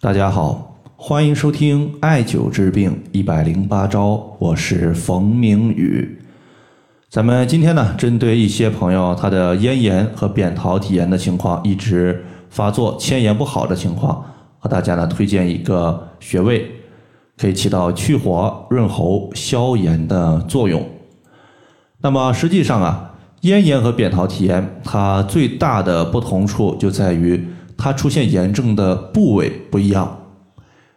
大家好，欢迎收听艾灸治病一百零八招，我是冯明宇。咱们今天呢，针对一些朋友他的咽炎和扁桃体炎的情况一直发作、迁延不好的情况，和大家呢推荐一个穴位，可以起到去火、润喉、消炎的作用。那么实际上啊，咽炎和扁桃体炎它最大的不同处就在于。它出现炎症的部位不一样，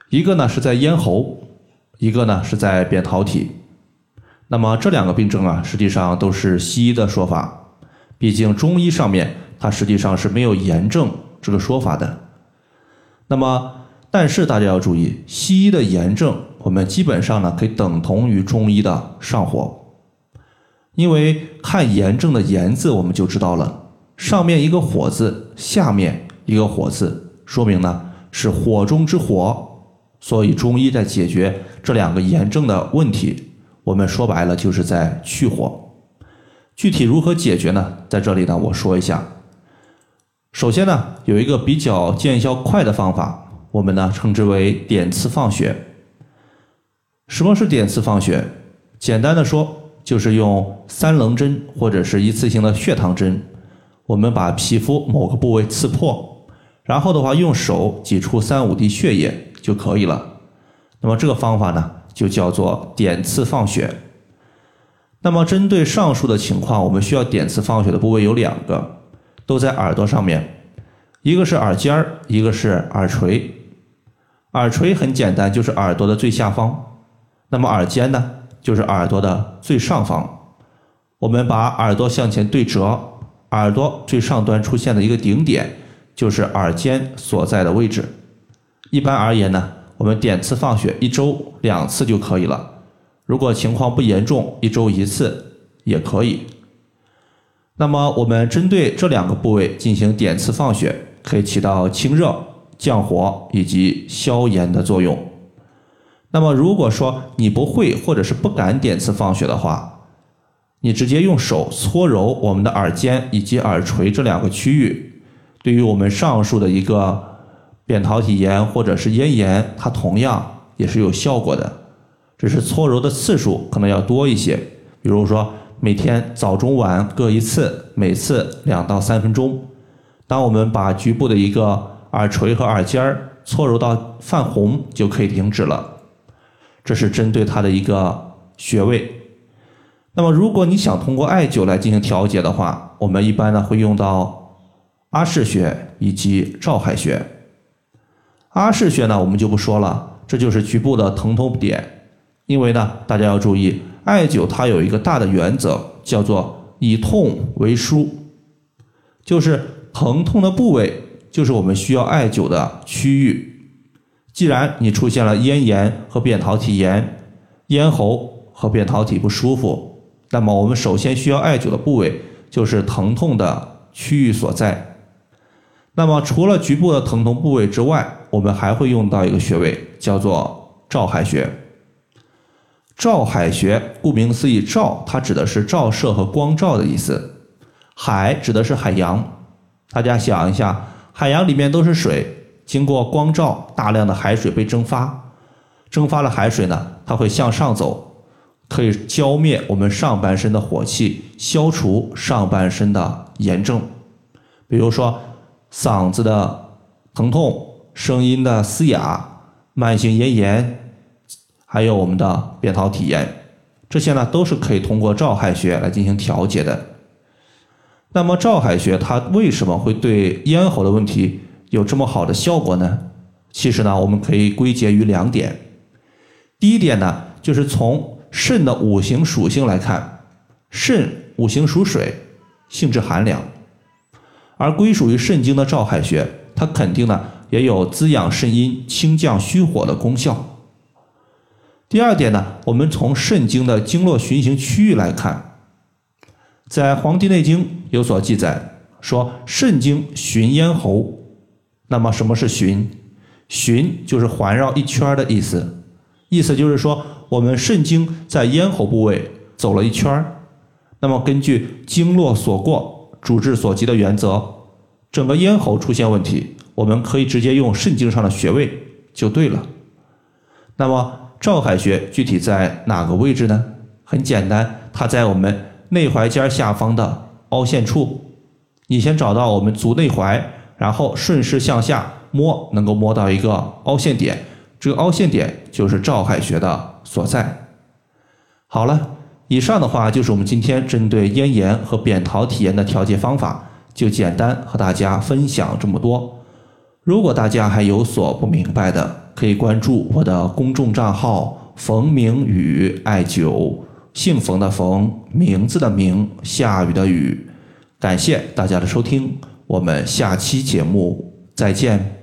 一个呢是在咽喉，一个呢是在扁桃体。那么这两个病症啊，实际上都是西医的说法，毕竟中医上面它实际上是没有炎症这个说法的。那么，但是大家要注意，西医的炎症我们基本上呢可以等同于中医的上火，因为看炎症的炎字我们就知道了，上面一个火字，下面。一个火字，说明呢是火中之火，所以中医在解决这两个炎症的问题，我们说白了就是在去火。具体如何解决呢？在这里呢我说一下。首先呢有一个比较见效快的方法，我们呢称之为点刺放血。什么是点刺放血？简单的说，就是用三棱针或者是一次性的血糖针，我们把皮肤某个部位刺破。然后的话，用手挤出三五滴血液就可以了。那么这个方法呢，就叫做点刺放血。那么针对上述的情况，我们需要点刺放血的部位有两个，都在耳朵上面，一个是耳尖儿，一个是耳垂。耳垂很简单，就是耳朵的最下方。那么耳尖呢，就是耳朵的最上方。我们把耳朵向前对折，耳朵最上端出现的一个顶点。就是耳尖所在的位置。一般而言呢，我们点刺放血一周两次就可以了。如果情况不严重，一周一次也可以。那么我们针对这两个部位进行点刺放血，可以起到清热、降火以及消炎的作用。那么如果说你不会或者是不敢点刺放血的话，你直接用手搓揉我们的耳尖以及耳垂这两个区域。对于我们上述的一个扁桃体炎或者是咽炎，它同样也是有效果的，只是搓揉的次数可能要多一些。比如说每天早中晚各一次，每次两到三分钟。当我们把局部的一个耳垂和耳尖儿搓揉到泛红，就可以停止了。这是针对它的一个穴位。那么如果你想通过艾灸来进行调节的话，我们一般呢会用到。阿是穴以及照海穴。阿是穴呢，我们就不说了，这就是局部的疼痛点。因为呢，大家要注意，艾灸它有一个大的原则，叫做以痛为枢，就是疼痛的部位就是我们需要艾灸的区域。既然你出现了咽炎和扁桃体炎，咽喉和扁桃体不舒服，那么我们首先需要艾灸的部位就是疼痛的区域所在。那么，除了局部的疼痛部位之外，我们还会用到一个穴位，叫做照海穴。照海穴，顾名思义，照它指的是照射和光照的意思，海指的是海洋。大家想一下，海洋里面都是水，经过光照，大量的海水被蒸发，蒸发了海水呢，它会向上走，可以浇灭我们上半身的火气，消除上半身的炎症，比如说。嗓子的疼痛、声音的嘶哑、慢性咽炎，还有我们的扁桃体炎，这些呢都是可以通过照海穴来进行调节的。那么照海穴它为什么会对咽喉的问题有这么好的效果呢？其实呢，我们可以归结于两点。第一点呢，就是从肾的五行属性来看，肾五行属水，性质寒凉。而归属于肾经的照海穴，它肯定呢也有滋养肾阴、清降虚火的功效。第二点呢，我们从肾经的经络循行区域来看，在《黄帝内经》有所记载，说肾经循咽喉。那么什么是循？循就是环绕一圈的意思，意思就是说我们肾经在咽喉部位走了一圈那么根据经络所过。主治所及的原则，整个咽喉出现问题，我们可以直接用肾经上的穴位就对了。那么照海穴具体在哪个位置呢？很简单，它在我们内踝尖下方的凹陷处。你先找到我们足内踝，然后顺势向下摸，能够摸到一个凹陷点，这个凹陷点就是照海穴的所在。好了，以上的话就是我们今天针对咽炎和扁桃体炎的调节方法，就简单和大家分享这么多。如果大家还有所不明白的，可以关注我的公众账号“冯明宇艾灸”，姓冯的冯，名字的名，下雨的雨。感谢大家的收听，我们下期节目再见。